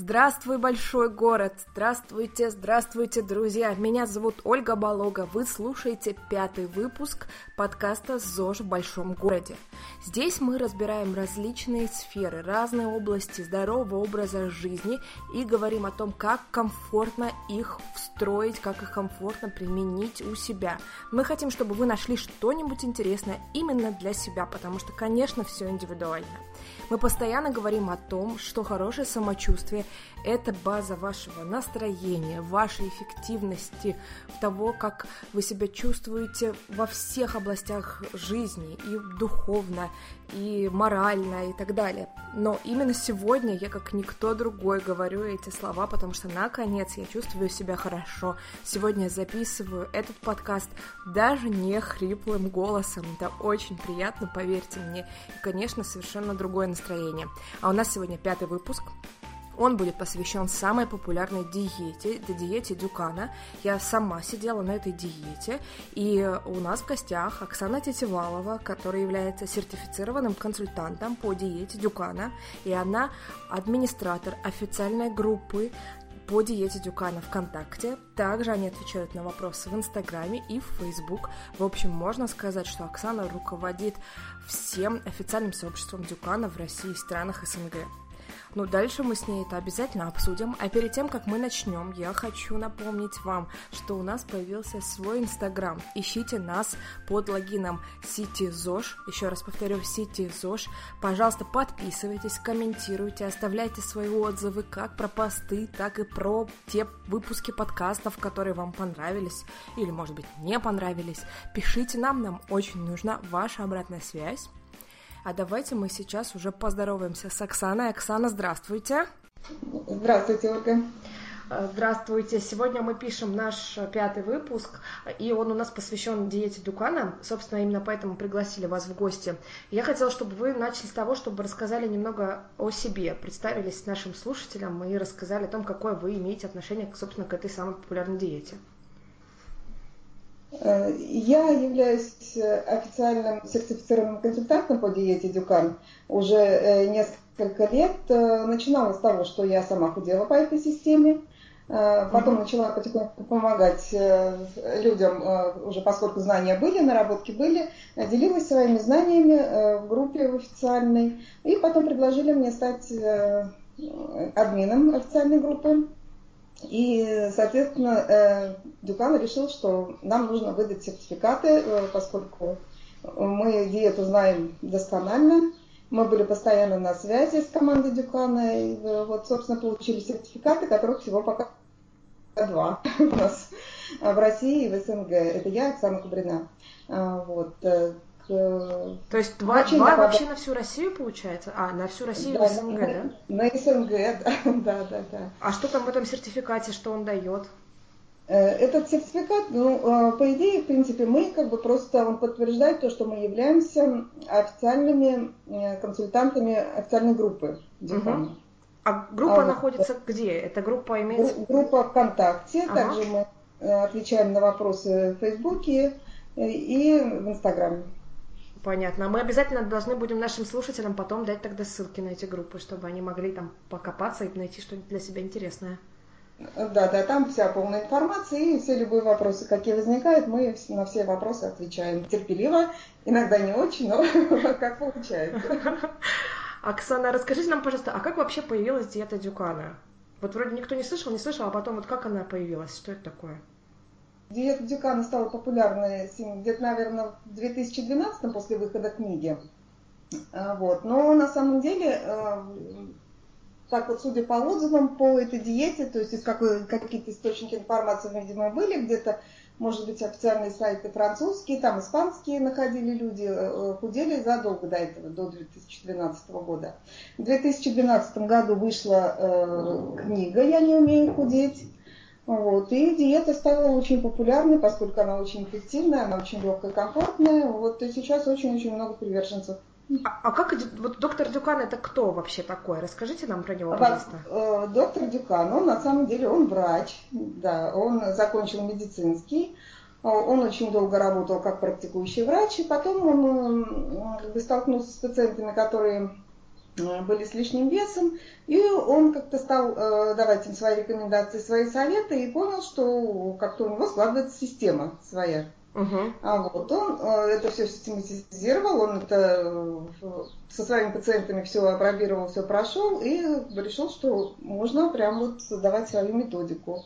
Здравствуй, большой город! Здравствуйте, здравствуйте, друзья! Меня зовут Ольга Болога. Вы слушаете пятый выпуск подкаста «ЗОЖ в большом городе». Здесь мы разбираем различные сферы, разные области здорового образа жизни и говорим о том, как комфортно их встроить, как их комфортно применить у себя. Мы хотим, чтобы вы нашли что-нибудь интересное именно для себя, потому что, конечно, все индивидуально. Мы постоянно говорим о том, что хорошее самочувствие – это база вашего настроения, вашей эффективности, того, как вы себя чувствуете во всех областях жизни, и духовно, и морально, и так далее. Но именно сегодня я, как никто другой, говорю эти слова, потому что, наконец, я чувствую себя хорошо. Сегодня я записываю этот подкаст даже не хриплым голосом. Это очень приятно, поверьте мне. И, конечно, совершенно другое настроение. А у нас сегодня пятый выпуск. Он будет посвящен самой популярной диете, диете Дюкана. Я сама сидела на этой диете, и у нас в гостях Оксана Тетивалова, которая является сертифицированным консультантом по диете Дюкана, и она администратор официальной группы по диете Дюкана ВКонтакте. Также они отвечают на вопросы в Инстаграме и в Фейсбук. В общем, можно сказать, что Оксана руководит всем официальным сообществом Дюкана в России и странах СНГ. Ну, дальше мы с ней это обязательно обсудим. А перед тем, как мы начнем, я хочу напомнить вам, что у нас появился свой Инстаграм. Ищите нас под логином CityZosh. Еще раз повторю, CityZosh. Пожалуйста, подписывайтесь, комментируйте, оставляйте свои отзывы как про посты, так и про те выпуски подкастов, которые вам понравились или, может быть, не понравились. Пишите нам, нам очень нужна ваша обратная связь. А давайте мы сейчас уже поздороваемся с Оксаной. Оксана, здравствуйте. Здравствуйте, Ольга. Э, здравствуйте. Сегодня мы пишем наш пятый выпуск, и он у нас посвящен диете Дукана. Собственно, именно поэтому пригласили вас в гости. Я хотела, чтобы вы начали с того, чтобы рассказали немного о себе, представились нашим слушателям и рассказали о том, какое вы имеете отношение, собственно, к этой самой популярной диете. Э, я являюсь э, официальным сертифицированным консультантом по диете Дюкан уже э, несколько лет. Начинала с того, что я сама худела по этой системе. Потом mm-hmm. начала потихоньку помогать людям, уже поскольку знания были, наработки были, делилась своими знаниями в группе в официальной. И потом предложили мне стать админом официальной группы. И, соответственно, э, Дюкан решил, что нам нужно выдать сертификаты, э, поскольку мы диету знаем досконально. Мы были постоянно на связи с командой Дюкана. И э, вот, собственно, получили сертификаты, которых всего пока два у нас в России и в СНГ. Это я, Оксана Кубрина. Вот. То есть два, два вообще на всю Россию получается? А, на всю Россию да, СНГ, на, да? На СНГ, да, да, да, да. А что там в этом сертификате, что он дает? Э, этот сертификат, ну, э, по идее, в принципе, мы как бы просто, он подтверждает то, что мы являемся официальными э, консультантами официальной группы Угу. А группа а, находится вот, где? Это группа имеется? Группа ВКонтакте, ага. также мы отвечаем на вопросы в Фейсбуке и в Инстаграме. Понятно. А мы обязательно должны будем нашим слушателям потом дать тогда ссылки на эти группы, чтобы они могли там покопаться и найти что-нибудь для себя интересное. Да, да, там вся полная информация и все любые вопросы, какие возникают, мы на все вопросы отвечаем терпеливо, иногда не очень, но как получается. Оксана, расскажите нам, пожалуйста, а как вообще появилась диета Дюкана? Вот вроде никто не слышал, не слышал, а потом вот как она появилась, что это такое? Диета Дюкана стала популярной где-то, наверное, в 2012 после выхода книги. А, вот. Но на самом деле, э, так вот, судя по отзывам по этой диете, то есть какие-то источники информации, видимо, были где-то, может быть, официальные сайты французские, там испанские находили люди, э, э, худели задолго до этого, до 2012 года. В 2012 году вышла книга «Я не умею худеть», вот. И диета стала очень популярной, поскольку она очень эффективная, она очень легкая, комфортная. Вот. И сейчас очень-очень много приверженцев. А, а как вот доктор Дюкан это кто вообще такой? Расскажите нам про него, пожалуйста. Э, доктор Дюкан, он на самом деле он врач, да, он закончил медицинский, он очень долго работал как практикующий врач, и потом он как бы, столкнулся с пациентами, которые были с лишним весом, и он как-то стал э, давать им свои рекомендации, свои советы, и понял, что как-то у него складывается система своя. Uh-huh. А вот он э, это все систематизировал, он это со своими пациентами все опробировал, все прошел и решил, что можно прям вот давать свою методику.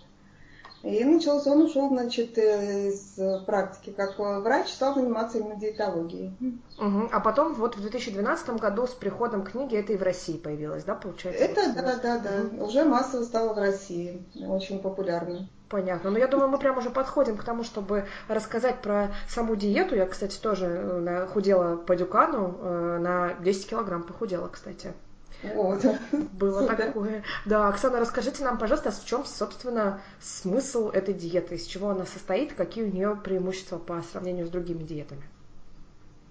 И начался, он ушел, значит, из практики как врач, стал заниматься именно диетологией. Угу. А потом вот в 2012 году с приходом книги это и в России появилось, да, получается? Это, вот, да, да, да, угу. уже массово стало в России, очень популярно. Понятно. Но я думаю, мы прямо уже подходим к тому, чтобы рассказать про саму диету. Я, кстати, тоже э, худела по Дюкану, э, на 10 килограмм похудела, кстати. Вот. Было Супер. такое. Да, Оксана, расскажите нам, пожалуйста, в чем, собственно, смысл этой диеты, из чего она состоит, какие у нее преимущества по сравнению с другими диетами?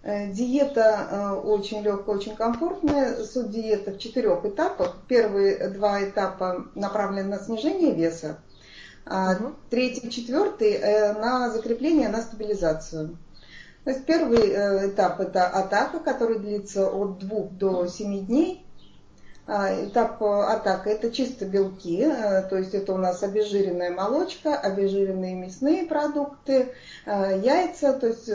Э, диета э, очень легкая, очень комфортная. Суть диеты в четырех этапах. Первые два этапа направлены на снижение веса, а угу. третий, четвертый э, на закрепление, на стабилизацию. То есть первый этап это атака, который длится от двух до семи дней. А, этап э, атака это чисто белки, э, то есть это у нас обезжиренная молочка, обезжиренные мясные продукты, э, яйца, то есть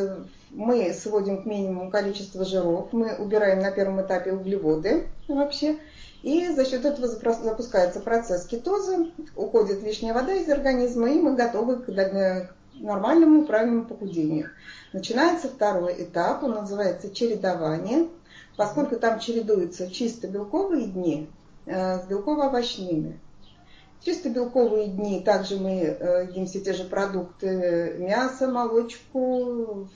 мы сводим к минимуму количество жиров, мы убираем на первом этапе углеводы вообще, и за счет этого запускается процесс кетоза, уходит лишняя вода из организма, и мы готовы к нормальному правильному похудению. Начинается второй этап, он называется чередование – поскольку там чередуются чисто белковые дни э, с белково-овощными. Чисто белковые дни также мы э, едим все те же продукты, мясо, молочку,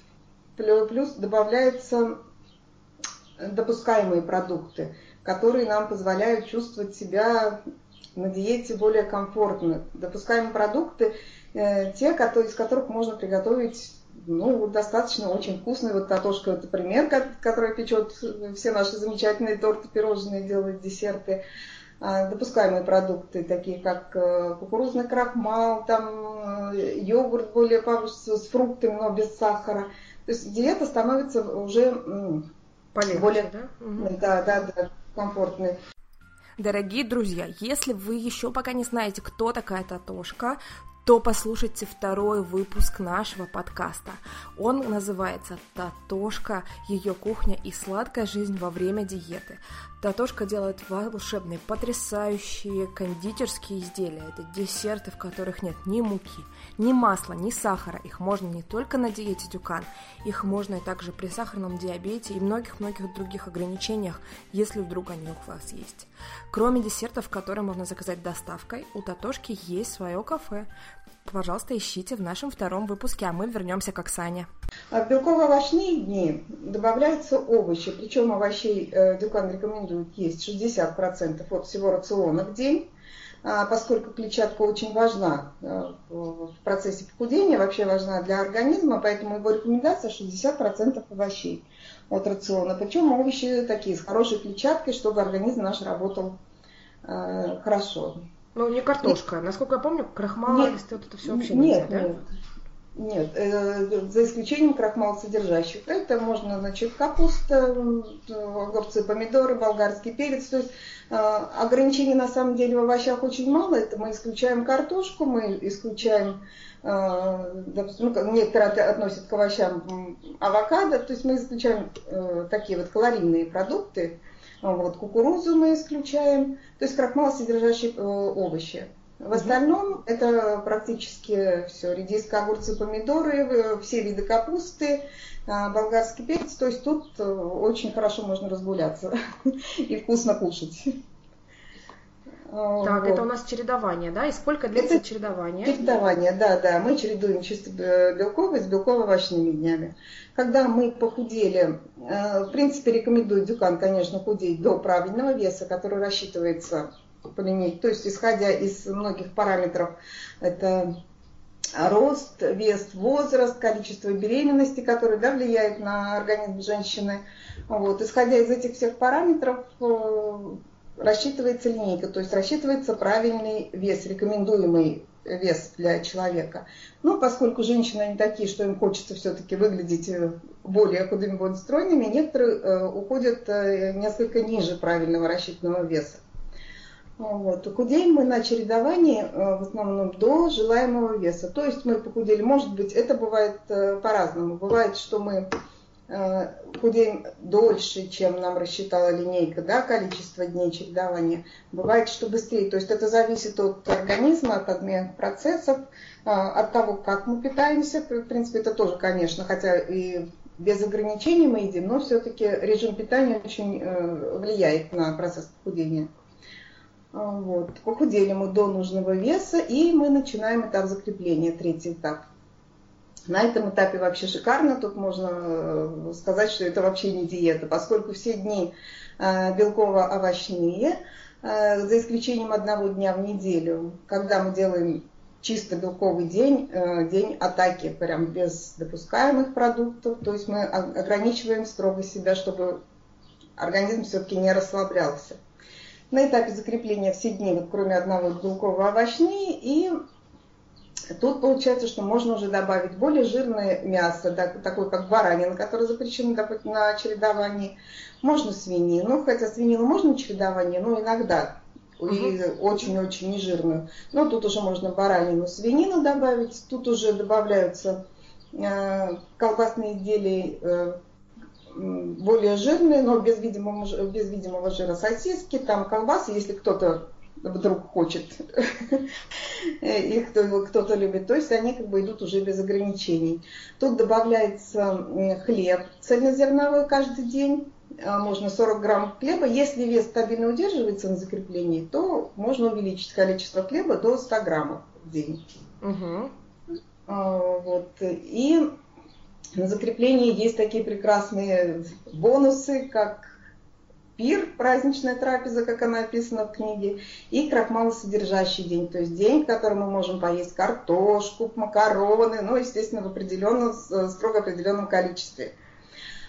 плюс добавляются допускаемые продукты, которые нам позволяют чувствовать себя на диете более комфортно. Допускаемые продукты, э, те, из которых можно приготовить ну, достаточно очень вкусный. Вот Татошка, это пример, который печет все наши замечательные торты, пирожные, делает десерты. А, допускаемые продукты, такие как э, кукурузный крахмал, там э, йогурт более с фруктами, но без сахара. То есть диета становится уже Полегче, более да? Да, да, да, комфортной. Дорогие друзья, если вы еще пока не знаете, кто такая Татошка, то послушайте второй выпуск нашего подкаста. Он называется «Татошка. Ее кухня и сладкая жизнь во время диеты». Татошка делает волшебные, потрясающие кондитерские изделия. Это десерты, в которых нет ни муки, ни масла, ни сахара. Их можно не только на диете Дюкан, их можно и также при сахарном диабете и многих-многих других ограничениях, если вдруг они у вас есть. Кроме десертов, которые можно заказать доставкой, у Татошки есть свое кафе. Пожалуйста, ищите в нашем втором выпуске, а мы вернемся к Оксане. А в белково-овощные дни добавляются овощи, причем овощей э, Дюкан рекомендует есть 60% от всего рациона в день, а, поскольку клетчатка очень важна э, в процессе похудения, вообще важна для организма, поэтому его рекомендация 60% овощей от рациона. Причем овощи такие с хорошей клетчаткой, чтобы организм наш работал э, хорошо. Ну, не картошка. Нет. Насколько я помню, крахмал, вот это все вообще нет, нельзя, нет. да? Нет, э, за исключением крахмал содержащих. Это можно, значит, капуста, огурцы, помидоры, болгарский перец. То есть э, ограничений на самом деле в овощах очень мало. Это мы исключаем картошку, мы исключаем, э, ну, некоторые относят к овощам авокадо. То есть мы исключаем э, такие вот калорийные продукты. Вот, кукурузу мы исключаем, то есть крахмал, содержащий э, овощи. В остальном это практически все. Редиска, огурцы, помидоры, э, все виды капусты, а, болгарский перец. То есть тут э, очень хорошо можно разгуляться и вкусно кушать. Так, вот. это у нас чередование, да? И сколько длится это чередование? Чередование, да, да. Мы чередуем чисто белковые с белково-овощными днями. Когда мы похудели, э, в принципе, рекомендую Дюкан, конечно, худеть до правильного веса, который рассчитывается по линейке. То есть, исходя из многих параметров, это рост, вес, возраст, количество беременности, которые да, влияют на организм женщины. Вот. Исходя из этих всех параметров, э, рассчитывается линейка, то есть рассчитывается правильный вес, рекомендуемый вес для человека. Но поскольку женщины не такие, что им хочется все-таки выглядеть э, более худыми, более стройными, некоторые э, уходят несколько ниже правильного рассчитанного веса. Вот. Худеем мы на чередовании в основном до желаемого веса. То есть мы похудели, может быть, это бывает по-разному. Бывает, что мы Э, худеем дольше, чем нам рассчитала линейка, да, количество дней чередования. Бывает, что быстрее. То есть это зависит от организма, от обменных процессов, э, от того, как мы питаемся. В принципе, это тоже, конечно, хотя и без ограничений мы едим, но все-таки режим питания очень э, влияет на процесс похудения. Вот. Похудели мы до нужного веса, и мы начинаем этап закрепления, третий этап. На этом этапе вообще шикарно. Тут можно э, сказать, что это вообще не диета, поскольку все дни э, белково-овощные, э, за исключением одного дня в неделю, когда мы делаем чисто белковый день, день атаки, прям без допускаемых продуктов. То есть мы ограничиваем строго себя, чтобы организм все-таки не расслаблялся. На этапе закрепления все дни, вот, кроме одного белково-овощные, и Тут получается, что можно уже добавить более жирное мясо, такое как баранина, которое запрещено на чередовании. Можно свинину, хотя свинину можно на чередование, но иногда и очень-очень нежирную. Но тут уже можно баранину, свинину добавить. Тут уже добавляются э, колбасные изделия э, более жирные, но без видимого, без видимого жира сосиски, там колбасы, если кто-то вдруг хочет, и кто, кто-то любит. То есть они как бы идут уже без ограничений. Тут добавляется хлеб цельнозерновой каждый день. А, можно 40 грамм хлеба. Если вес стабильно удерживается на закреплении, то можно увеличить количество хлеба до 100 граммов в день. Угу. Вот. И на закреплении есть такие прекрасные бонусы, как пир, праздничная трапеза, как она описана в книге, и крахмалосодержащий день, то есть день, в котором мы можем поесть картошку, макароны, ну, естественно, в определенном, строго определенном количестве.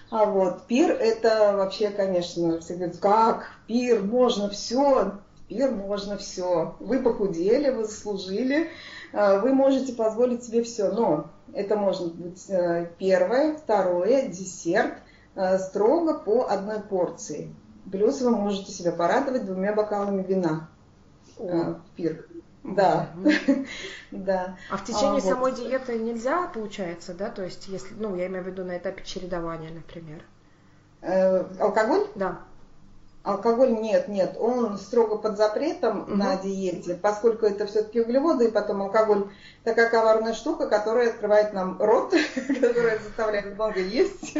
А вот пир это вообще, конечно, все говорят, как пир, можно все, пир можно все. Вы похудели, вы заслужили, э, вы можете позволить себе все, но это может быть э, первое, второе, десерт, э, строго по одной порции. Плюс вы можете себя порадовать двумя бокалами вина э, в пир. Да, да. А в течение а, самой вот. диеты нельзя, получается, да? То есть, если, ну, я имею в виду на этапе чередования, например. Э, алкоголь? Да. Алкоголь нет, нет, он строго под запретом угу. на диете, поскольку это все-таки углеводы, и потом алкоголь такая коварная штука, которая открывает нам рот, которая заставляет много есть.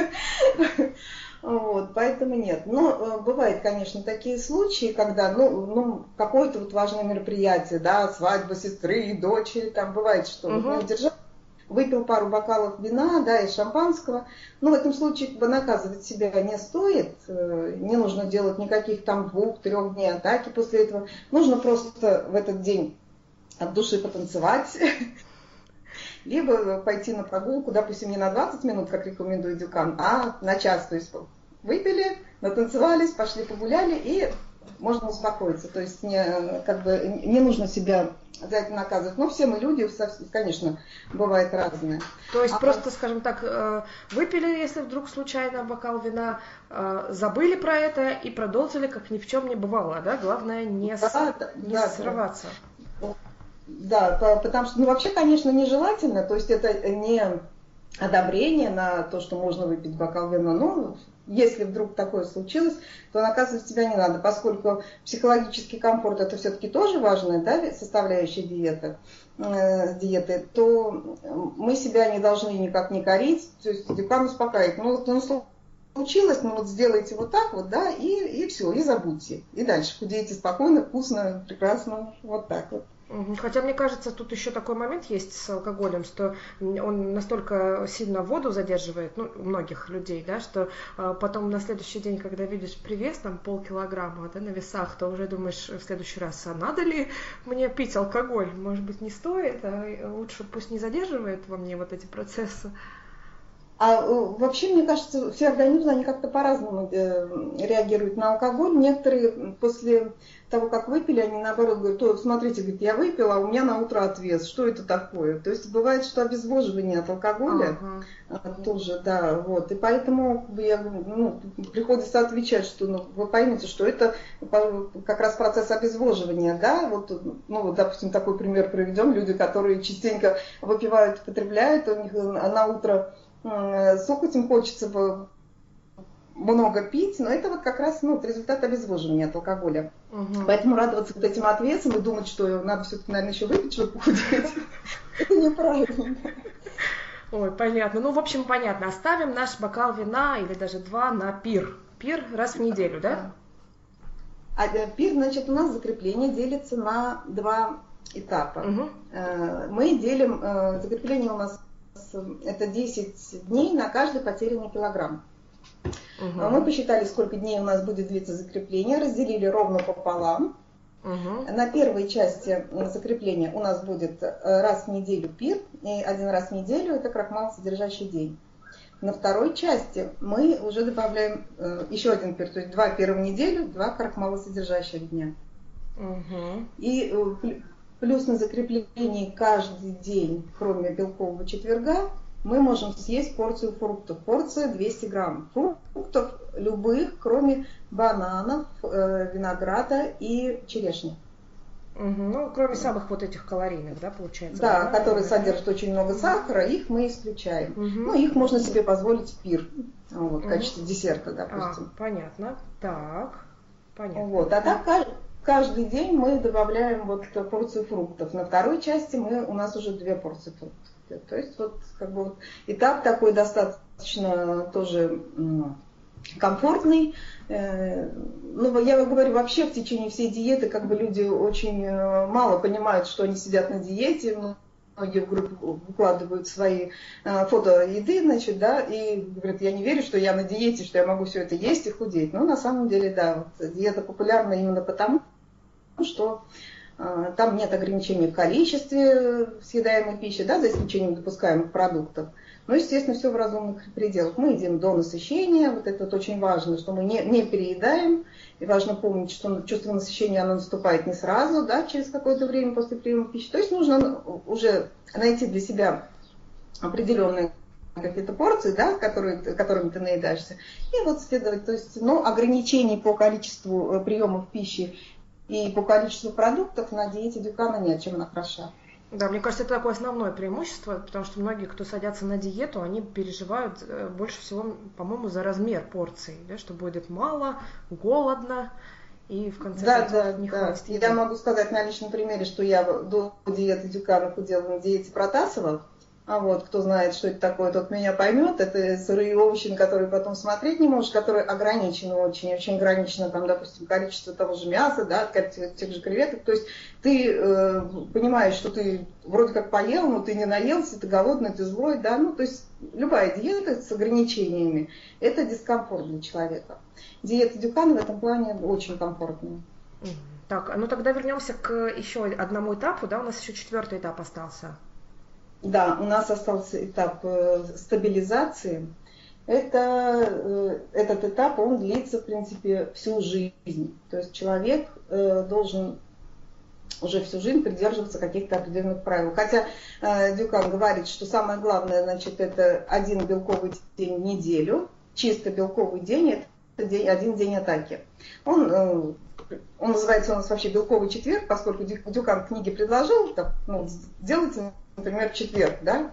Вот, поэтому нет. Но э, бывают, конечно, такие случаи, когда, ну, ну какое-то вот важное мероприятие, да, свадьба сестры дочери, там бывает, что угу. не удержал, выпил пару бокалов вина, да, и шампанского. Но в этом случае как бы наказывать себя не стоит, э, не нужно делать никаких там двух-трех дней атаки после этого. Нужно просто в этот день от души потанцевать, либо пойти на прогулку, допустим, не на 20 минут, как рекомендует Дюкан, а на час. То есть выпили, натанцевались, пошли погуляли и можно успокоиться. То есть не, как бы, не нужно себя за это наказывать. Но все мы люди, конечно, бывает разные. То есть а просто, вот... скажем так, э, выпили, если вдруг случайно бокал вина, э, забыли про это и продолжили, как ни в чем не бывало, да? Главное не, да, с... не да, срываться. Да, потому что, ну, вообще, конечно, нежелательно, то есть это не одобрение на то, что можно выпить бокал вина, но если вдруг такое случилось, то наказывать себя не надо, поскольку психологический комфорт это все-таки тоже важная да, составляющая диеты, э, диеты, то мы себя не должны никак не корить, то есть декан успокаивает. Ну, вот, ну, случилось, ну вот сделайте вот так вот, да, и, и все, и забудьте. И дальше худеете спокойно, вкусно, прекрасно, вот так вот. Хотя, мне кажется, тут еще такой момент есть с алкоголем, что он настолько сильно воду задерживает, ну, у многих людей, да, что э, потом на следующий день, когда видишь привес, там полкилограмма, да, на весах, то уже думаешь в следующий раз, а надо ли мне пить алкоголь? Может быть, не стоит, а лучше пусть не задерживает во мне вот эти процессы. А э, вообще, мне кажется, все организмы, они как-то по-разному э, реагируют на алкоголь. Некоторые после того, как выпили, они наоборот говорят, то, смотрите, говорит, я выпила, а у меня на утро отвес. Что это такое? То есть бывает, что обезвоживание от алкоголя ага. тоже, да, вот. И поэтому я, ну, приходится отвечать, что ну, вы поймите, что это как раз процесс обезвоживания, да, вот, ну, вот, допустим, такой пример приведем, люди, которые частенько выпивают, потребляют, у них на утро сок этим хочется много пить, но это вот как раз ну, результат обезвоживания от алкоголя. Угу. Поэтому радоваться вот этим ответам и думать, что надо все-таки, наверное, еще выпить, чтобы похудеть, это неправильно. Ой, понятно. Ну, в общем, понятно. Оставим наш бокал вина или даже два на пир. Пир раз в неделю, да? А э, пир, значит, у нас закрепление делится на два этапа. Угу. Мы делим, э, закрепление у нас это 10 дней на каждый потерянный килограмм. Угу. Мы посчитали, сколько дней у нас будет длиться закрепление, разделили ровно пополам. Угу. На первой части закрепления у нас будет э, раз в неделю пир, и один раз в неделю это крахмал содержащий день. На второй части мы уже добавляем э, еще один пир, то есть два пира в неделю, два крахмала содержащих дня. Угу. И э, Плюс на закреплении каждый день, кроме белкового четверга, мы можем съесть порцию фруктов. Порция 200 грамм. Фруктов любых, кроме бананов, э, винограда и черешни. Угу. Ну, кроме самых вот этих калорийных, да, получается? Да, да которые содержат очень много сахара, их мы исключаем. Угу. Ну, их можно себе позволить в пир, вот, угу. в качестве десерта, допустим. А, понятно. Так, понятно. Вот, а так каждый день мы добавляем вот порцию фруктов. На второй части мы, у нас уже две порции фруктов. То есть вот как бы вот этап такой достаточно тоже комфортный. Э, ну, я говорю, вообще в течение всей диеты как бы люди очень э, мало понимают, что они сидят на диете. Ну, многие в группу выкладывают свои э, фото еды, значит, да, и говорят, я не верю, что я на диете, что я могу все это есть и худеть. Но на самом деле, да, вот, диета популярна именно потому, что э, там нет ограничений в количестве съедаемой пищи, да, за исключением допускаемых продуктов. Но, естественно, все в разумных пределах. Мы едим до насыщения, вот это вот очень важно, что мы не, не переедаем. И важно помнить, что чувство насыщения оно наступает не сразу, да, через какое-то время после приема пищи. То есть нужно уже найти для себя определенные какие-то порции, да, которые, которыми ты наедаешься, и вот следовать, то есть, ну, ограничений по количеству э, приемов пищи и по количеству продуктов на диете Дюкана нет, чем она хороша. Да, мне кажется, это такое основное преимущество, потому что многие, кто садятся на диету, они переживают э, больше всего, по-моему, за размер порций, да, что будет мало, голодно, и в конце да, концов да, не да. хватит. Еды. Я могу сказать на личном примере, что я до диеты Дюкана худела на диете Протасова, а вот кто знает, что это такое, тот меня поймет. Это сырые овощи, на которые потом смотреть не можешь, которые ограничены очень, очень ограничено, там, допустим, количество того же мяса, да, тех же креветок. То есть ты э, понимаешь, что ты вроде как поел, но ты не наелся, ты голодный, ты злой, да, ну, то есть любая диета с ограничениями – это дискомфорт для человека. Диета Дюкана в этом плане очень комфортная. Так, ну тогда вернемся к еще одному этапу, да, у нас еще четвертый этап остался. Да, у нас остался этап э, стабилизации. Это, э, этот этап, он длится, в принципе, всю жизнь. То есть человек э, должен уже всю жизнь придерживаться каких-то определенных правил. Хотя Дюкан говорит, что самое главное, значит, это один белковый день в неделю, чисто белковый день, это день, один день атаки. Он, он называется у нас вообще белковый четверг, поскольку Дюкан в книге предложил, так, ну, сделайте например, четверг, да,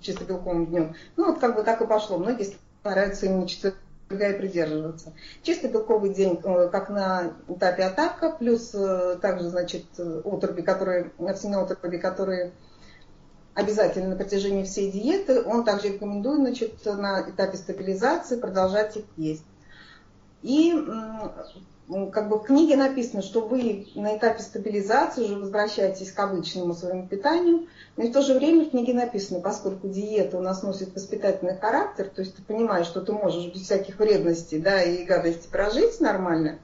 чисто белковым днем. Ну, вот как бы так и пошло. Многие стараются именно четверга и придерживаться. Чисто белковый день, э, как на этапе атака, плюс э, также, значит, отруби, которые, овсяные отруби, которые обязательно на протяжении всей диеты. Он также рекомендует, значит, на этапе стабилизации продолжать их есть. И как бы в книге написано, что вы на этапе стабилизации уже возвращаетесь к обычному своему питанию, но и в то же время в книге написано, поскольку диета у нас носит воспитательный характер, то есть ты понимаешь, что ты можешь без всяких вредностей да, и гадостей прожить нормально,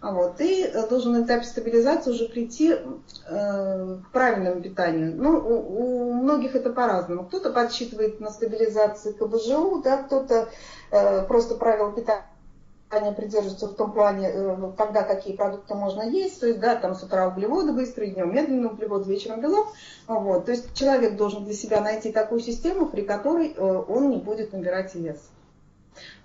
А вот, и должен на этапе стабилизации уже прийти э, к правильному питанию. Ну, у, у многих это по-разному. Кто-то подсчитывает на стабилизации КБЖУ, да, кто-то э, просто правил питания они придерживаются в том плане, э, когда какие продукты можно есть, то есть, да, там с утра углеводы быстрые, днем медленные углеводы, вечером белок. Вот. То есть человек должен для себя найти такую систему, при которой э, он не будет набирать вес.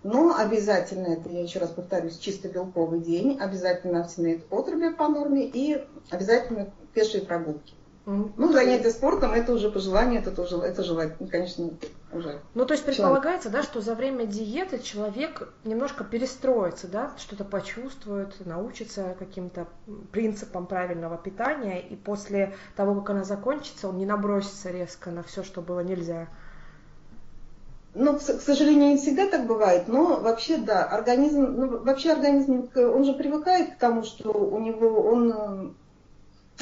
Но обязательно, это я еще раз повторюсь, чисто белковый день, обязательно овсяные отруби по норме и обязательно пешие прогулки. Ну, занятия спортом это уже по желанию, это тоже это желательно, конечно, уже. Ну, то есть предполагается, человек. да, что за время диеты человек немножко перестроится, да, что-то почувствует, научится каким-то принципам правильного питания, и после того, как она закончится, он не набросится резко на все, что было нельзя. Ну, к сожалению, не всегда так бывает, но вообще, да, организм, ну, вообще организм, он же привыкает к тому, что у него, он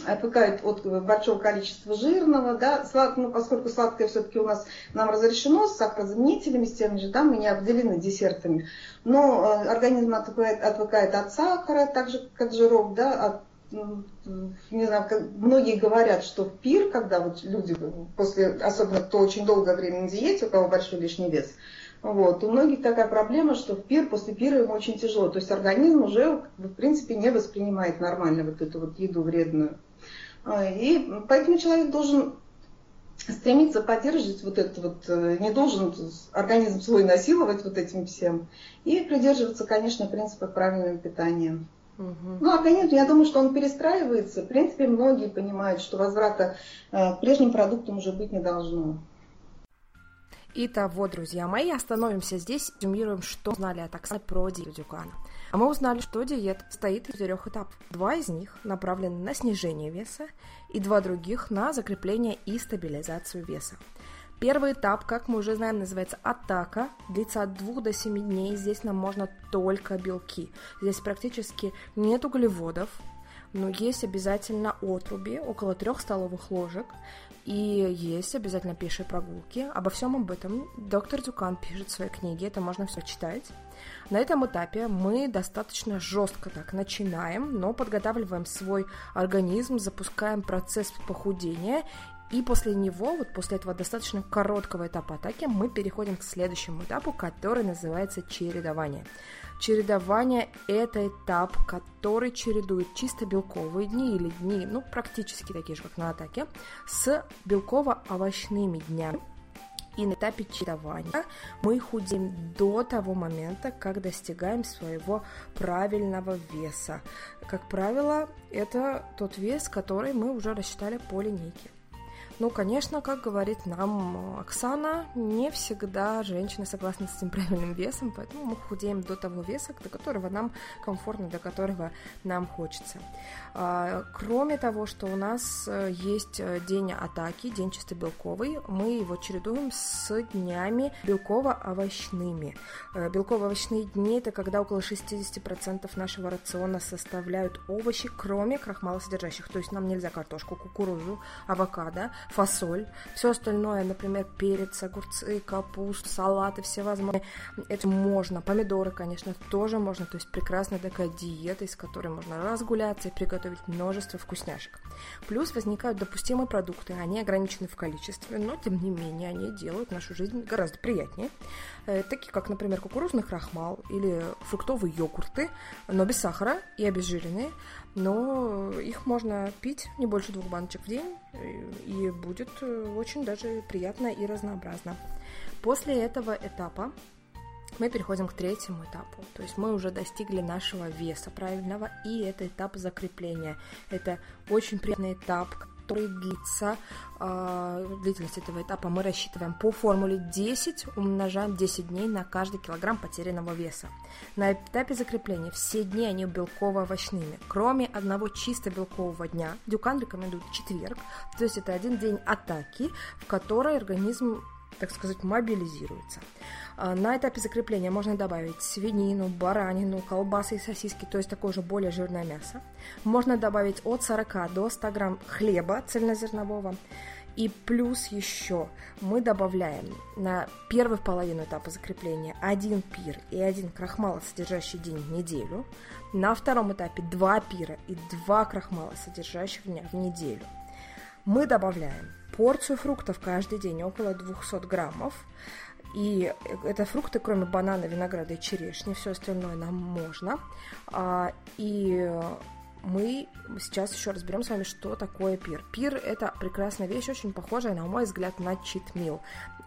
отвыкает от большого количества жирного, да, слад, ну, поскольку сладкое все-таки у нас нам разрешено с сахарозаменителями, с теми же, да, мы не обделены десертами, но э, организм отвыкает, отвыкает от сахара, так же, как жиров, да, от не знаю, как многие говорят, что в пир, когда вот люди после, особенно кто очень долгое время на диете, у кого большой лишний вес, вот. У многих такая проблема, что в пир, после пира ему очень тяжело. То есть организм уже, в принципе, не воспринимает нормально вот эту вот еду вредную. А, и поэтому человек должен стремиться поддерживать вот это вот, э, не должен организм свой насиловать вот этим всем, и придерживаться, конечно, принципа правильного питания. Угу. Ну, организм, я думаю, что он перестраивается. В принципе, многие понимают, что возврата э, к прежним продуктам уже быть не должно. Итого, друзья мои, остановимся здесь, резюмируем, что знали от Оксаны про диету Дюкана. А мы узнали, что диета состоит из четырех этапов. Два из них направлены на снижение веса, и два других на закрепление и стабилизацию веса. Первый этап, как мы уже знаем, называется атака. Длится от 2 до 7 дней. Здесь нам можно только белки. Здесь практически нет углеводов, но есть обязательно отруби, около 3 столовых ложек. И есть обязательно пешие прогулки. Обо всем об этом доктор Дюкан пишет в своей книге, это можно все читать. На этом этапе мы достаточно жестко так начинаем, но подготавливаем свой организм, запускаем процесс похудения и после него, вот после этого достаточно короткого этапа атаки, мы переходим к следующему этапу, который называется чередование. Чередование – это этап, который чередует чисто белковые дни или дни, ну, практически такие же, как на атаке, с белково-овощными днями. И на этапе чередования мы худеем до того момента, как достигаем своего правильного веса. Как правило, это тот вес, который мы уже рассчитали по линейке. Ну, конечно, как говорит нам Оксана, не всегда женщины согласны с этим правильным весом, поэтому мы худеем до того веса, до которого нам комфортно, до которого нам хочется. А, кроме того, что у нас э, есть э, день атаки, день чисто белковый, мы его чередуем с днями белково-овощными. Э, белково-овощные дни – это когда около 60% нашего рациона составляют овощи, кроме крахмалосодержащих. То есть нам нельзя картошку, кукурузу, авокадо, фасоль. Все остальное, например, перец, огурцы, капуст, салаты, все возможные. Это можно. Помидоры, конечно, тоже можно. То есть прекрасная такая диета, из которой можно разгуляться и приготовить множество вкусняшек. Плюс возникают допустимые продукты. Они ограничены в количестве, но тем не менее они делают нашу жизнь гораздо приятнее. Э, такие как, например, кукурузный крахмал или фруктовые йогурты, но без сахара и обезжиренные но их можно пить не больше двух баночек в день, и будет э, очень даже приятно и разнообразно. После этого этапа мы переходим к третьему этапу. То есть мы уже достигли нашего веса правильного, и это этап закрепления. Это очень приятный этап, который длится, э, длительность этого этапа мы рассчитываем по формуле 10, умножаем 10 дней на каждый килограмм потерянного веса. На этапе закрепления все дни они белково-овощными, кроме одного чисто белкового дня. Дюкан рекомендует четверг, то есть это один день атаки, в которой организм так сказать, мобилизируется. А, на этапе закрепления можно добавить свинину, баранину, колбасы и сосиски, то есть такое же более жирное мясо. Можно добавить от 40 до 100 грамм хлеба цельнозернового И плюс еще мы добавляем на первую половину этапа закрепления один пир и один крахмала, содержащий день в неделю. На втором этапе два пира и два крахмала, содержащих в неделю. Мы добавляем порцию фруктов каждый день, около 200 граммов. И это фрукты, кроме банана, винограда и черешни, все остальное нам можно. А, и мы сейчас еще разберем с вами, что такое пир. Пир – это прекрасная вещь, очень похожая, на мой взгляд, на читмил.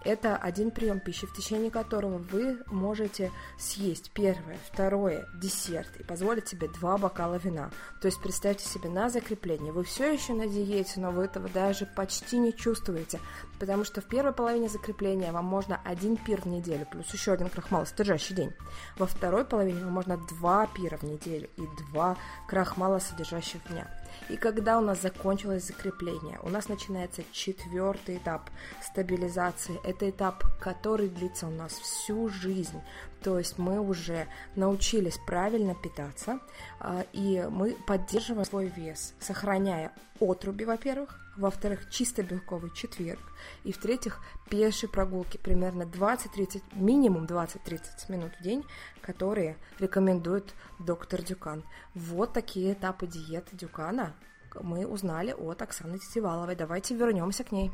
Это один прием пищи, в течение которого вы можете съесть первое, второе, десерт и позволить себе два бокала вина. То есть представьте себе на закрепление. Вы все еще на диете, но вы этого даже почти не чувствуете, потому что в первой половине закрепления вам можно один пир в неделю, плюс еще один крахмал, содержащий день. Во второй половине вам можно два пира в неделю и два крахмала, содержащих дня. И когда у нас закончилось закрепление, у нас начинается четвертый этап стабилизации. Это этап, который длится у нас всю жизнь. То есть мы уже научились правильно питаться, а, и мы поддерживаем свой вес, сохраняя отруби, во-первых, во-вторых, чисто белковый четверг, и в-третьих, пешие прогулки, примерно 20-30, минимум 20-30 минут в день, которые рекомендует доктор Дюкан. Вот такие этапы диеты Дюкана мы узнали от Оксаны Тетиваловой. Давайте вернемся к ней.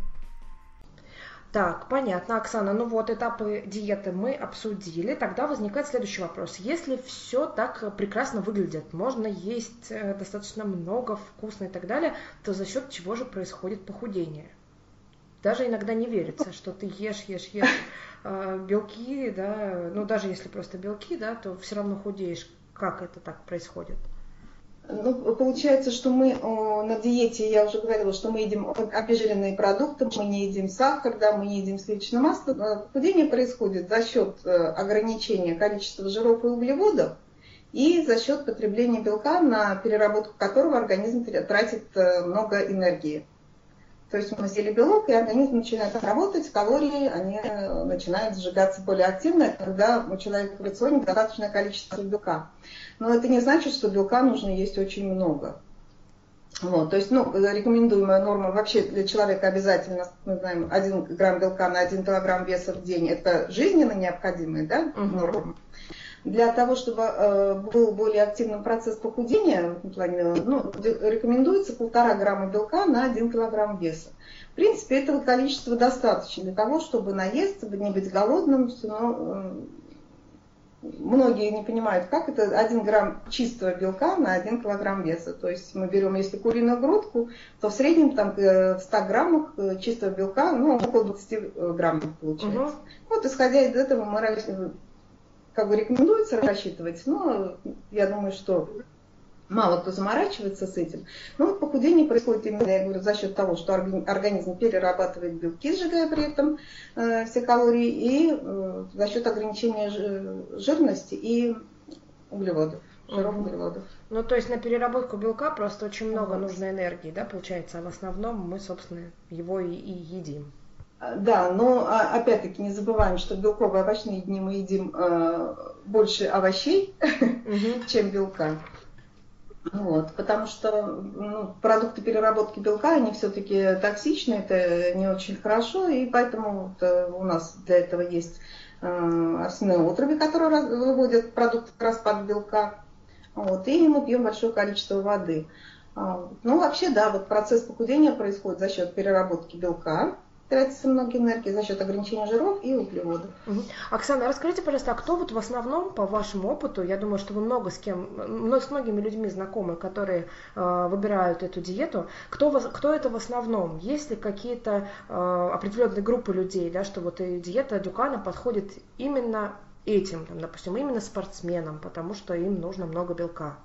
Так, понятно, Оксана. Ну вот, этапы диеты мы обсудили. Тогда возникает следующий вопрос. Если все так прекрасно выглядит, можно есть э, достаточно много, вкусно и так далее, то за счет чего же происходит похудение? Даже иногда не верится, что ты ешь, ешь, ешь э, белки, да, ну даже если просто белки, да, то все равно худеешь. Как это так происходит? Ну, получается, что мы на диете, я уже говорила, что мы едим обезжиренные продукты, мы не едим сахар, да, мы не едим сливочное масло. Похудение происходит за счет э, ограничения количества жиров и углеводов и за счет потребления белка, на переработку которого организм тратит э, много энергии. То есть мы съели белок, и организм начинает работать, калории, они э, начинают сжигаться более активно, когда у человека в рационе достаточное количество белка. Но это не значит, что белка нужно есть очень много. Вот, то есть, ну, рекомендуемая норма вообще для человека обязательно, мы знаем, 1 грамм белка на 1 килограмм веса в день, это жизненно необходимая да, норма. Для того, чтобы э, был более активным процесс похудения, в плане, ну, рекомендуется полтора грамма белка на 1 килограмм веса. В принципе, этого количества достаточно для того, чтобы наесться, не быть голодным, но многие не понимают, как это 1 грамм чистого белка на 1 килограмм веса. То есть мы берем, если куриную грудку, то в среднем там э, в 100 граммах э, чистого белка, ну, около 20 э, граммов получается. Угу. Вот исходя из этого мы как бы рекомендуется рассчитывать, но я думаю, что мало кто заморачивается с этим. Но вот похудение происходит именно, я говорю, за счет того, что организм перерабатывает белки, сжигая при этом э, все калории, и э, за счет ограничения жирности и углеводов, жиров угу. углеводов. Ну, то есть на переработку белка просто очень много нужно энергии, да, получается, а в основном мы, собственно, его и, и едим. Да, но а, опять-таки не забываем, что белковые овощные дни мы едим э, больше овощей, угу. чем белка. Вот, потому что ну, продукты переработки белка, они все-таки токсичны, это не очень хорошо, и поэтому вот, э, у нас для этого есть э, арсенные отруби, которые выводят продукты распада белка. Вот, и мы пьем большое количество воды. А, ну, вообще, да, вот процесс похудения происходит за счет переработки белка, тратится много энергии за счет ограничения жиров и углеводов. Угу. Оксана, расскажите, пожалуйста, а кто вот в основном, по вашему опыту, я думаю, что вы много с кем, с многими людьми знакомы, которые э, выбирают эту диету, кто, кто это в основном? Есть ли какие-то э, определенные группы людей, да, что вот и диета Дюкана подходит именно этим, там, допустим, именно спортсменам, потому что им нужно много белка?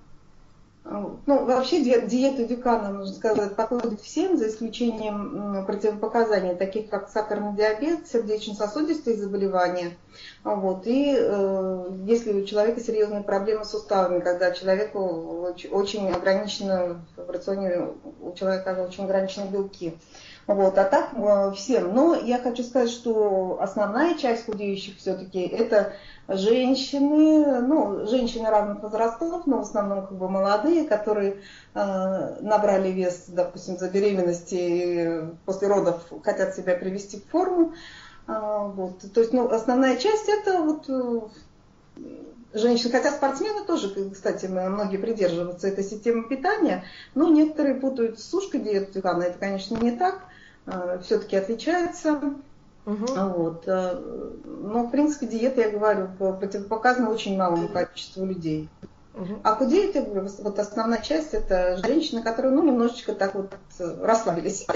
Ну, вообще диета Дюкана, нужно сказать, подходит всем, за исключением противопоказаний, таких как сахарный диабет, сердечно-сосудистые заболевания. Вот. И э, если у человека серьезные проблемы с суставами, когда человеку очень ограничено в рационе, у человека очень ограничены белки. Вот, а так э, всем. Но я хочу сказать, что основная часть худеющих все-таки это женщины, ну, женщины разных возрастов, но в основном как бы молодые, которые э, набрали вес, допустим, за беременности и после родов хотят себя привести в форму. Э, вот. То есть, ну, основная часть это вот э, женщин, хотя спортсмены тоже, кстати, многие придерживаются этой системы питания, но некоторые путают с сушкой диету это, конечно, не так, все-таки отличается. Угу. Вот. Э, но, в принципе, диета, я говорю, противопоказана очень малому количеству людей. Угу. А худеют, я говорю, вот основная часть это женщины, которые, ну, немножечко так вот расслабились.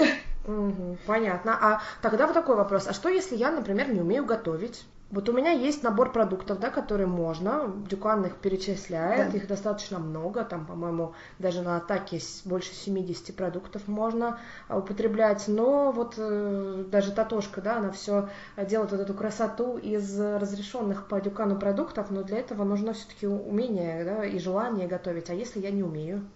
Угу, понятно. А тогда вот такой вопрос. А что, если я, например, не умею готовить? Вот у меня есть набор продуктов, да, которые можно, Дюкан их перечисляет, да. их достаточно много, там, по-моему, даже на атаке больше 70 продуктов можно а, употреблять, но вот э, даже Татошка, да, она все делает вот эту красоту из разрешенных по Дюкану продуктов, но для этого нужно все-таки умение да, и желание готовить, а если я не умею?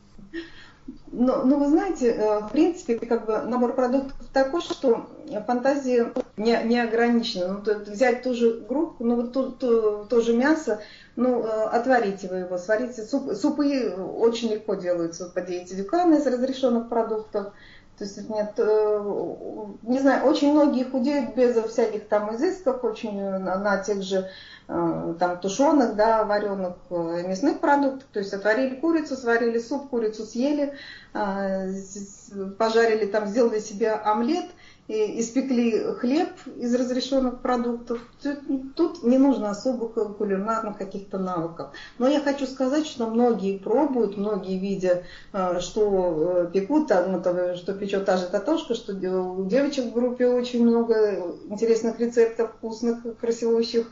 Ну, ну, вы знаете, э, в принципе, как бы набор продуктов такой, что фантазия не, не ограничена. Ну, то, взять ту же группу, ну, вот то, то, то же мясо, ну, э, отварите вы его, сварите. Суп, супы очень легко делаются по диете Дюкана из разрешенных продуктов. То есть нет, э, не знаю, очень многие худеют без всяких там изысков, очень на, на тех же Э, там тушеных, да, вареных э, мясных продуктов, то есть отварили курицу, сварили суп, курицу съели, э, пожарили там, сделали себе омлет, и испекли хлеб из разрешенных продуктов. Тут не нужно особо кулинарных каких-то навыков. Но я хочу сказать, что многие пробуют, многие видя, что пекут, что печет та же Татошка, что у девочек в группе очень много интересных рецептов, вкусных, красивущих.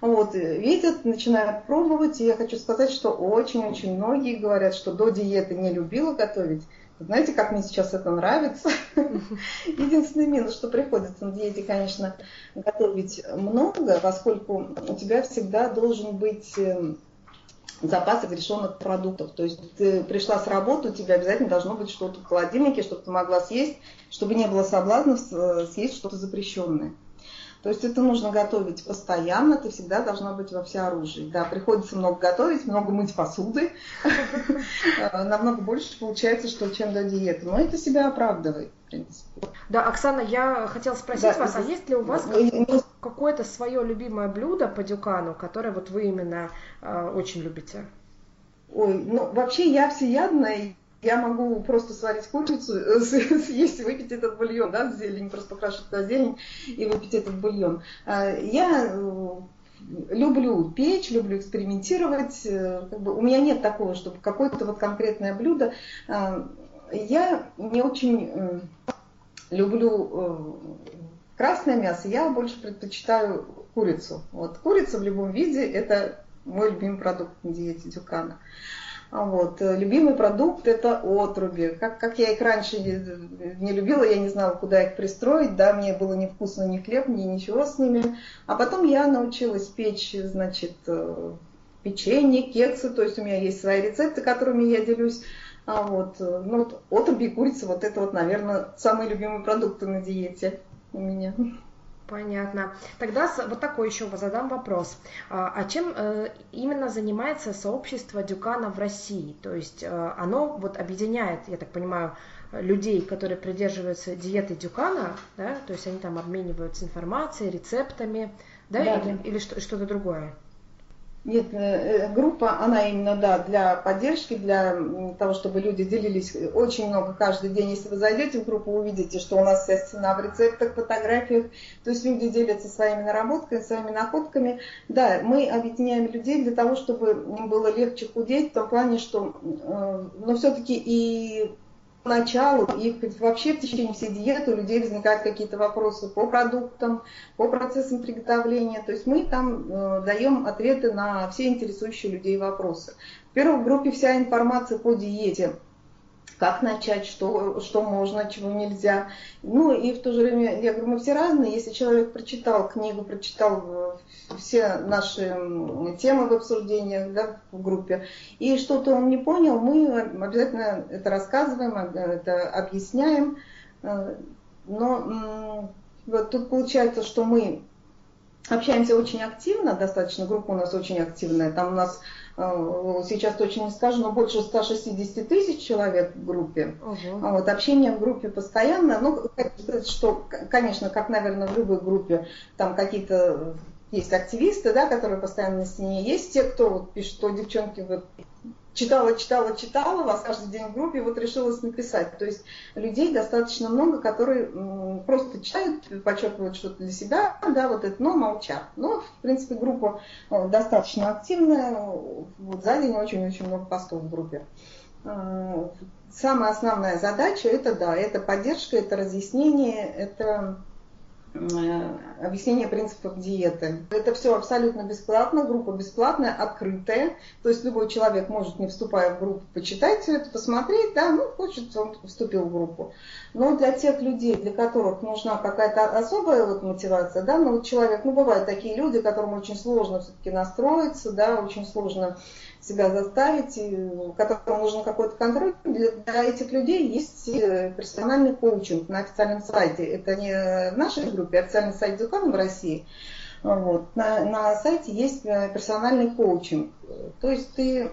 Вот, видят, начинают пробовать, и я хочу сказать, что очень-очень многие говорят, что до диеты не любила готовить. Знаете, как мне сейчас это нравится? Единственный минус, что приходится на диете, конечно, готовить много, поскольку у тебя всегда должен быть эм, запас разрешенных продуктов. То есть ты пришла с работы, у тебя обязательно должно быть что-то в холодильнике, чтобы ты могла съесть, чтобы не было соблазнов э, съесть что-то запрещенное. То есть это нужно готовить постоянно, ты всегда должна быть во всеоружии. Да, приходится много готовить, много мыть посуды, намного больше получается, что чем до диеты. Но это себя оправдывает, в принципе. Да, Оксана, я хотела спросить вас, а есть ли у вас какое-то свое любимое блюдо по дюкану, которое вот вы именно э, очень любите? Ой, ну вообще я всеядная, я могу просто сварить курицу, съесть, выпить этот бульон, да, зелень, просто покрашивать туда зелень и выпить этот бульон. А, я э, люблю печь, люблю экспериментировать. Э, как бы, у меня нет такого, чтобы какое-то вот конкретное блюдо. Я не очень э, люблю красное мясо, я больше предпочитаю курицу. Вот курица в любом виде это мой любимый продукт на диете Дюкана. Вот. Любимый продукт это отруби. Как, как я их раньше не, любила, я не знала, куда их пристроить, да, мне было невкусно ни хлеб, ни ничего с ними. А потом я научилась печь, значит, э, печенье, кексы, то есть у меня есть свои рецепты, которыми я делюсь. А вот, э, ну, вот отруби и курица, вот это вот, наверное, самые любимые продукты на диете у меня. Понятно. Тогда вот такой еще задам вопрос. А, а чем э, именно занимается сообщество Дюкана в России? То есть э, оно вот объединяет, я так понимаю, людей, которые придерживаются диеты Дюкана, да, то есть они там обмениваются информацией, рецептами, да, да или, или что-то другое? Нет, э, э, группа, она именно, да, для поддержки, для того, чтобы люди делились очень много каждый день. Если вы зайдете в группу, увидите, что у нас вся стена в рецептах, фотографиях, то есть люди делятся своими наработками, своими находками. Да, мы объединяем людей для того, чтобы им было легче худеть, в том плане, что, э, но все-таки и началу и вообще в течение всей диеты у людей возникают какие-то вопросы по продуктам, по процессам приготовления. То есть мы там э, даем ответы на все интересующие людей вопросы. В первой группе вся информация по диете как начать, что, что можно, чего нельзя. Ну и в то же время, я говорю, мы все разные. Если человек прочитал книгу, прочитал э, все наши темы в обсуждениях да, в группе, и что-то он не понял, мы обязательно это рассказываем, это объясняем. Э, но вот тут получается, что мы общаемся очень активно, достаточно, группа у нас очень активная. Там у нас э, сейчас точно не скажу, но больше 160 тысяч человек в группе. Угу. Вот, общение в группе постоянно. Ну, что, конечно, как, наверное, в любой группе, там какие-то есть активисты, да, которые постоянно на стене, есть те, кто вот пишет, что девчонки вот читала, читала, читала вас каждый день в группе, вот решилась написать. То есть людей достаточно много, которые просто читают, подчеркивают что-то для себя, да, вот это, но молчат. Но, в принципе, группа э, достаточно активная, вот за день очень-очень много постов в группе. Э, самая основная задача это, да, это поддержка, это разъяснение, это объяснение принципов диеты. Это все абсолютно бесплатно, группа бесплатная, открытая. То есть любой человек может, не вступая в группу, почитать все это, посмотреть, да, ну, хочет, он вступил в группу. Но для тех людей, для которых нужна какая-то особая вот мотивация, да, ну вот человек, ну бывают такие люди, которым очень сложно все-таки настроиться, да, очень сложно себя заставить, которому нужен какой-то контроль. Для, для этих людей есть э, персональный коучинг на официальном сайте. Это не в нашей группе, а официальный сайт Дюкана в России. Вот. На, на сайте есть э, персональный коучинг. То есть ты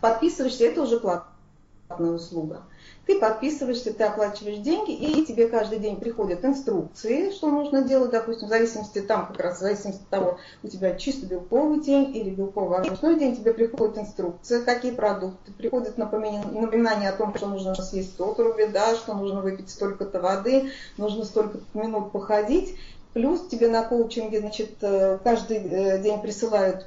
подписываешься, это уже платная услуга. Ты подписываешься, ты оплачиваешь деньги, и тебе каждый день приходят инструкции, что нужно делать, допустим, в зависимости, там как раз в зависимости от того, у тебя чисто белковый день или белково-овощной день, тебе приходит инструкция, какие продукты, приходит напоминание, о том, что нужно съесть отруби, да, что нужно выпить столько-то воды, нужно столько минут походить, Плюс тебе на коучинге, значит, э, каждый э, день присылают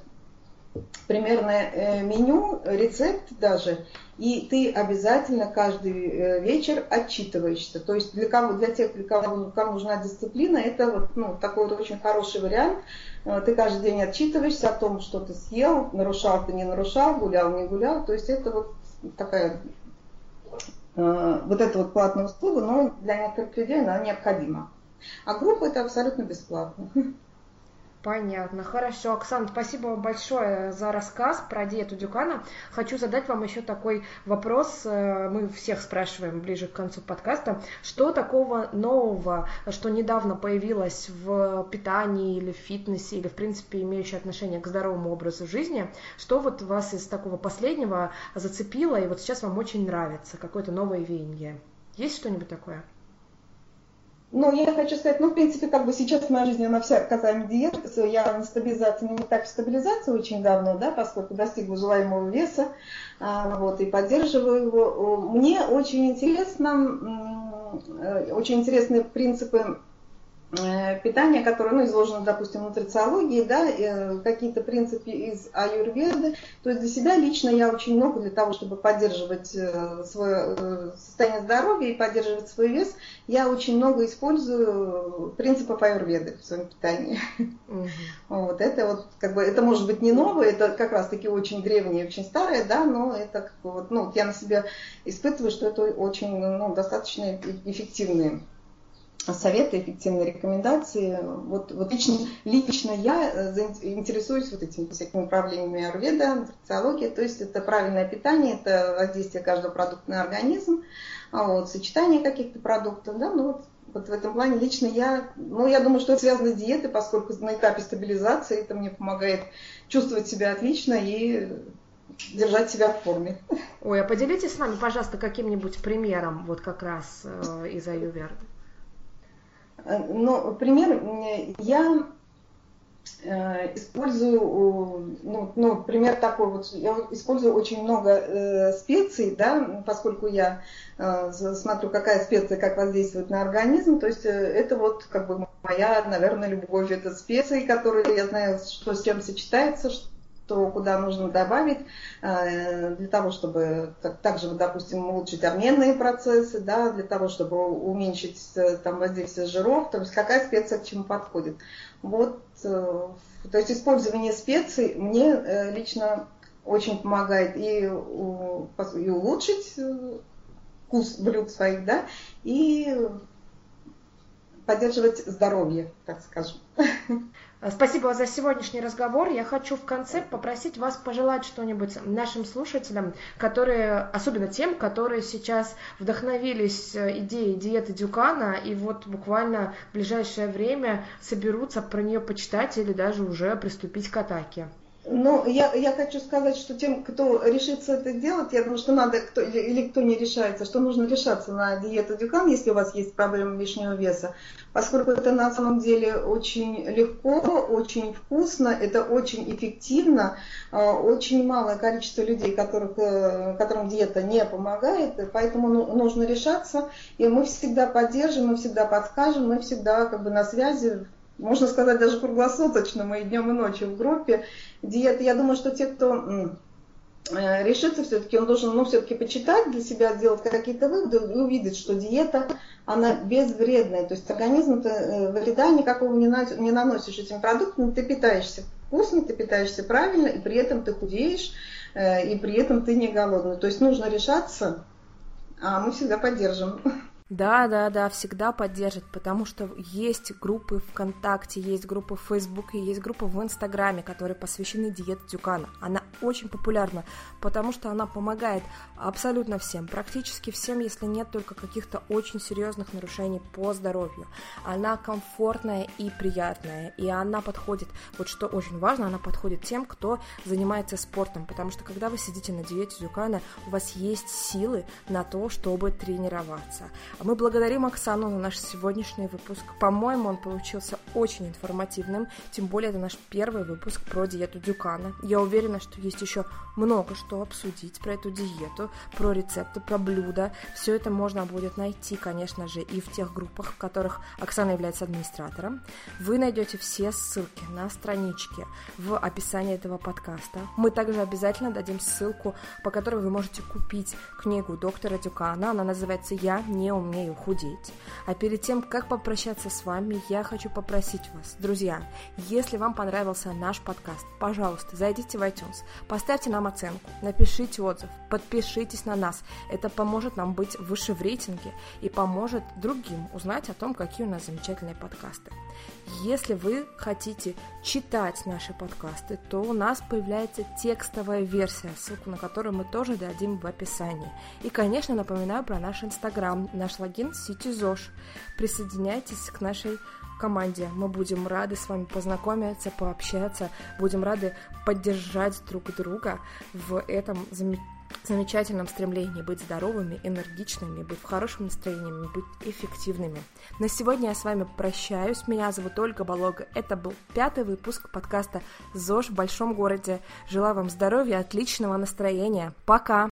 примерное э, меню, рецепт даже, и ты обязательно каждый э, вечер отчитываешься. То есть для кого, для тех, для кого, кому нужна дисциплина, это вот, ну, такой вот очень хороший вариант. Э, ты каждый день отчитываешься о том, что ты съел, нарушал ты, не нарушал, гулял, не гулял. То есть это вот такая вот эта вот платная услуга, но для некоторых людей она необходима. А группа это абсолютно бесплатно. Понятно, хорошо. Оксана, спасибо вам большое за рассказ про диету Дюкана. Хочу задать вам еще такой вопрос. Э, мы всех спрашиваем ближе к концу подкаста. Что такого нового, что недавно появилось в питании или в фитнесе, или в принципе имеющее отношение к здоровому образу жизни? Что вот вас из такого последнего зацепило и вот сейчас вам очень нравится? Какое-то новое веяние? Есть что-нибудь такое? Ну, я хочу сказать, ну, в принципе, как бы сейчас моя жизнь, она вся касаемо диеты, я на стабилизации, не так в стабилизации очень давно, да, поскольку достигла желаемого веса, а, вот, и поддерживаю его. Мне очень интересно, э, очень интересны принципы Э, питания, которое ну, изложено, допустим, в нутрициологии, да, э, какие-то принципы из аюрведы. То есть для себя лично я очень много для того, чтобы поддерживать э, свое состояние здоровья и поддерживать свой вес, я очень много использую принципов аюрведы в своем питании. Угу. Вот это вот как бы это может быть не новое, это как раз таки очень древнее, очень старое, да, но это как бы вот, ну, я на себя испытываю, что это очень ну, достаточно эффективные советы, эффективные рекомендации. Вот, вот лично, лично я э, интересуюсь вот этими всякими направлениями аюрведа, нутрициология, то есть это правильное питание, это воздействие каждого продукта на организм, а вот, сочетание каких-то продуктов, да, ну вот, вот в этом плане лично я, ну я думаю, что это связано с диетой, поскольку на этапе стабилизации это мне помогает чувствовать себя отлично и держать себя в форме. Ой, а поделитесь с нами, пожалуйста, каким-нибудь примером вот как раз э, из аюрведы. Но пример, я э, использую, ну, ну, пример такой вот, я использую очень много э, специй, да, поскольку я э, смотрю, какая специя как воздействует на организм, то есть э, это вот как бы моя, наверное, любовь, это специи, которые я знаю, что с чем сочетается, что то куда нужно добавить э, для того, чтобы также, допустим, улучшить обменные процессы, да, для того, чтобы уменьшить э, там, воздействие жиров, то есть какая специя к чему подходит. Вот, э, то есть использование специй мне лично очень помогает и, и улучшить вкус блюд своих, да, и поддерживать здоровье, так скажем. Спасибо за сегодняшний разговор. Я хочу в конце попросить вас пожелать что-нибудь нашим слушателям, которые, особенно тем, которые сейчас вдохновились э, идеей диеты Дюкана и вот буквально в ближайшее время соберутся про нее почитать или даже уже приступить к атаке. Ну, я, я хочу сказать, что тем, кто решится это делать, я думаю, что надо, кто, или, кто не решается, что нужно решаться на диету Дюкан, если у вас есть проблема лишнего веса, поскольку это на самом деле очень легко, очень вкусно, это очень эффективно, а, очень малое количество людей, которых, э, которым диета не помогает, поэтому ну, нужно решаться, и мы всегда поддержим, мы всегда подскажем, мы всегда как бы на связи, можно сказать, даже круглосуточно, мы и днем, и ночью в группе диеты. Я думаю, что те, кто э, решится все-таки, он должен, ну, все-таки почитать для себя, сделать какие-то выводы и увидеть, что диета, она безвредная. То есть организм ты э, вреда никакого не, на, не наносишь этим продуктом, ты питаешься вкусно, ты питаешься правильно, и при этом ты худеешь, э, и при этом ты не голодный. То есть нужно решаться, а мы всегда поддержим. Да, да, да, всегда поддержит, потому что есть группы ВКонтакте, есть группы в Фейсбуке, есть группы в Инстаграме, которые посвящены диете Дюкана. Она очень популярна, потому что она помогает абсолютно всем, практически всем, если нет только каких-то очень серьезных нарушений по здоровью. Она комфортная и приятная, и она подходит, вот что очень важно, она подходит тем, кто занимается спортом, потому что когда вы сидите на диете Дюкана, у вас есть силы на то, чтобы тренироваться. Мы благодарим Оксану за наш сегодняшний выпуск. По-моему, он получился очень информативным, тем более это наш первый выпуск про диету Дюкана. Я уверена, что есть еще много что обсудить про эту диету, про рецепты, про блюда. Все это можно будет найти, конечно же, и в тех группах, в которых Оксана является администратором. Вы найдете все ссылки на страничке в описании этого подкаста. Мы также обязательно дадим ссылку, по которой вы можете купить книгу доктора Дюкана. Она называется «Я не умею умею худеть. А перед тем, как попрощаться с вами, я хочу попросить вас, друзья, если вам понравился наш подкаст, пожалуйста, зайдите в iTunes, поставьте нам оценку, напишите отзыв, подпишитесь на нас. Это поможет нам быть выше в рейтинге и поможет другим узнать о том, какие у нас замечательные подкасты. Если вы хотите читать наши подкасты, то у нас появляется текстовая версия, ссылку на которую мы тоже дадим в описании. И, конечно, напоминаю про наш инстаграм, наш логин CityZosh. Присоединяйтесь к нашей команде. Мы будем рады с вами познакомиться, пообщаться, будем рады поддержать друг друга в этом замечательном замечательном стремлении быть здоровыми, энергичными, быть в хорошем настроении, быть эффективными. На сегодня я с вами прощаюсь. Меня зовут Ольга Болога. Это был пятый выпуск подкаста «ЗОЖ в большом городе». Желаю вам здоровья, отличного настроения. Пока!